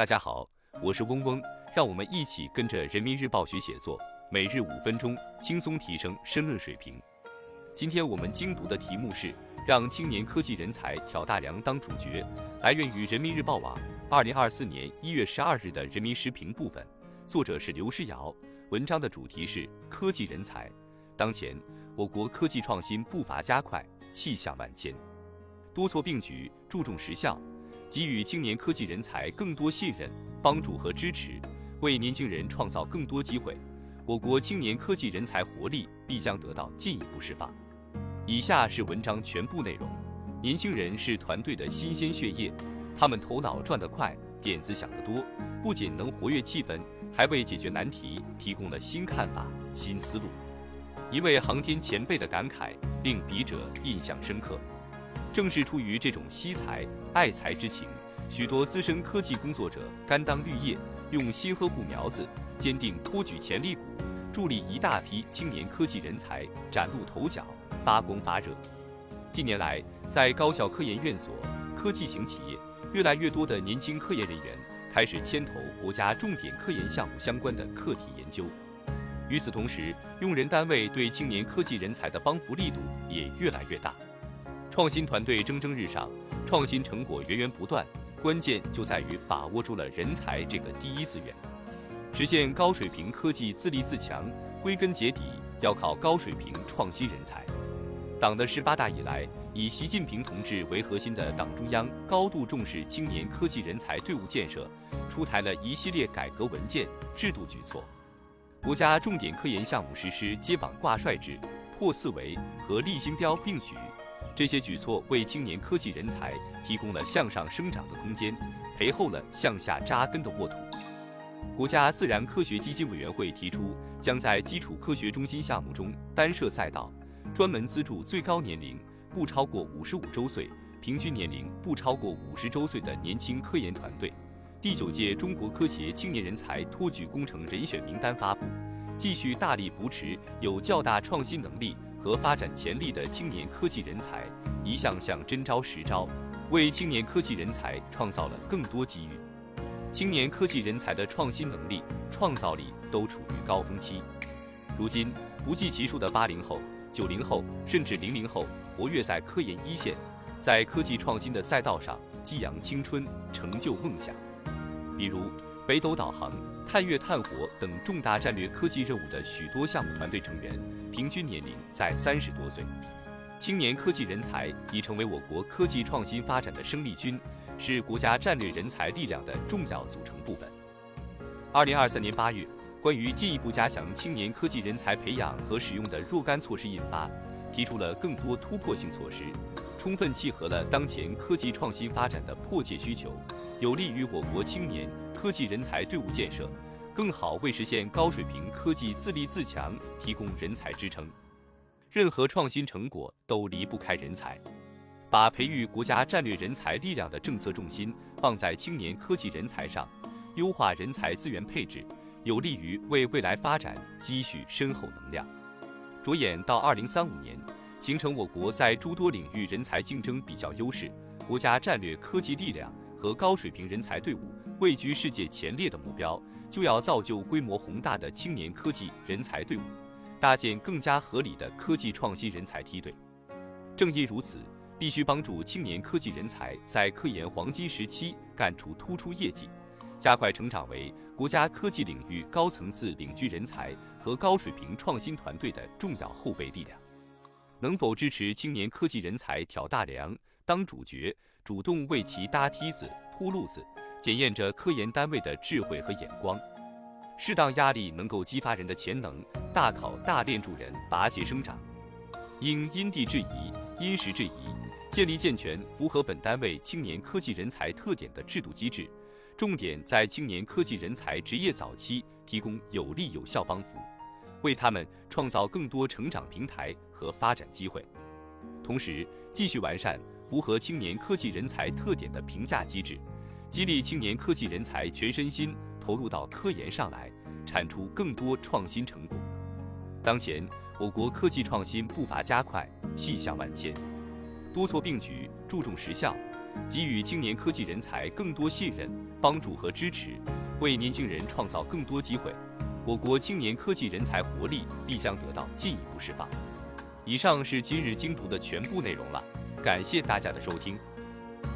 大家好，我是嗡嗡，让我们一起跟着人民日报学写作，每日五分钟，轻松提升申论水平。今天我们精读的题目是“让青年科技人才挑大梁当主角”，来源于人民日报网二零二四年一月十二日的人民时评部分，作者是刘诗瑶。文章的主题是科技人才。当前，我国科技创新步伐加快，气象万千，多措并举，注重实效。给予青年科技人才更多信任、帮助和支持，为年轻人创造更多机会，我国青年科技人才活力必将得到进一步释放。以下是文章全部内容。年轻人是团队的新鲜血液，他们头脑转得快，点子想得多，不仅能活跃气氛，还为解决难题提供了新看法、新思路。一位航天前辈的感慨令笔者印象深刻。正是出于这种惜才爱才之情，许多资深科技工作者甘当绿叶，用心呵护苗子，坚定托举潜力股，助力一大批青年科技人才崭露头角、发光发热。近年来，在高校科研院所、科技型企业，越来越多的年轻科研人员开始牵头国家重点科研项目相关的课题研究。与此同时，用人单位对青年科技人才的帮扶力度也越来越大。创新团队蒸蒸日上，创新成果源源不断，关键就在于把握住了人才这个第一资源，实现高水平科技自立自强，归根结底要靠高水平创新人才。党的十八大以来，以习近平同志为核心的党中央高度重视青年科技人才队伍建设，出台了一系列改革文件、制度举措，国家重点科研项目实施接榜挂帅制、破四维和立新标并举。这些举措为青年科技人才提供了向上生长的空间，培厚了向下扎根的沃土。国家自然科学基金委员会提出，将在基础科学中心项目中单设赛道，专门资助最高年龄不超过五十五周岁、平均年龄不超过五十周岁的年轻科研团队。第九届中国科协青年人才托举工程人选名单发布，继续大力扶持有较大创新能力。和发展潜力的青年科技人才，一项项真招实招，为青年科技人才创造了更多机遇。青年科技人才的创新能力、创造力都处于高峰期。如今，不计其数的八零后、九零后，甚至零零后，活跃在科研一线，在科技创新的赛道上激扬青春、成就梦想。比如，北斗导航。探月探火等重大战略科技任务的许多项目团队成员，平均年龄在三十多岁。青年科技人才已成为我国科技创新发展的生力军，是国家战略人才力量的重要组成部分。二零二三年八月，关于进一步加强青年科技人才培养和使用的若干措施印发，提出了更多突破性措施，充分契合了当前科技创新发展的迫切需求。有利于我国青年科技人才队伍建设，更好为实现高水平科技自立自强提供人才支撑。任何创新成果都离不开人才，把培育国家战略人才力量的政策重心放在青年科技人才上，优化人才资源配置，有利于为未来发展积蓄深厚能量。着眼到二零三五年，形成我国在诸多领域人才竞争比较优势，国家战略科技力量。和高水平人才队伍位居世界前列的目标，就要造就规模宏大的青年科技人才队伍，搭建更加合理的科技创新人才梯队。正因如此，必须帮助青年科技人才在科研黄金时期干出突出业绩，加快成长为国家科技领域高层次领军人才和高水平创新团队的重要后备力量。能否支持青年科技人才挑大梁、当主角？主动为其搭梯子、铺路子，检验着科研单位的智慧和眼光。适当压力能够激发人的潜能，大考大练助人拔节生长。应因地制宜、因时制宜，建立健全符合本单位青年科技人才特点的制度机制，重点在青年科技人才职业早期提供有力有效帮扶，为他们创造更多成长平台和发展机会。同时，继续完善。符合青年科技人才特点的评价机制，激励青年科技人才全身心投入到科研上来，产出更多创新成果。当前，我国科技创新步伐加快，气象万千，多措并举，注重实效，给予青年科技人才更多信任、帮助和支持，为年轻人创造更多机会，我国青年科技人才活力必将得到进一步释放。以上是今日精读的全部内容了，感谢大家的收听。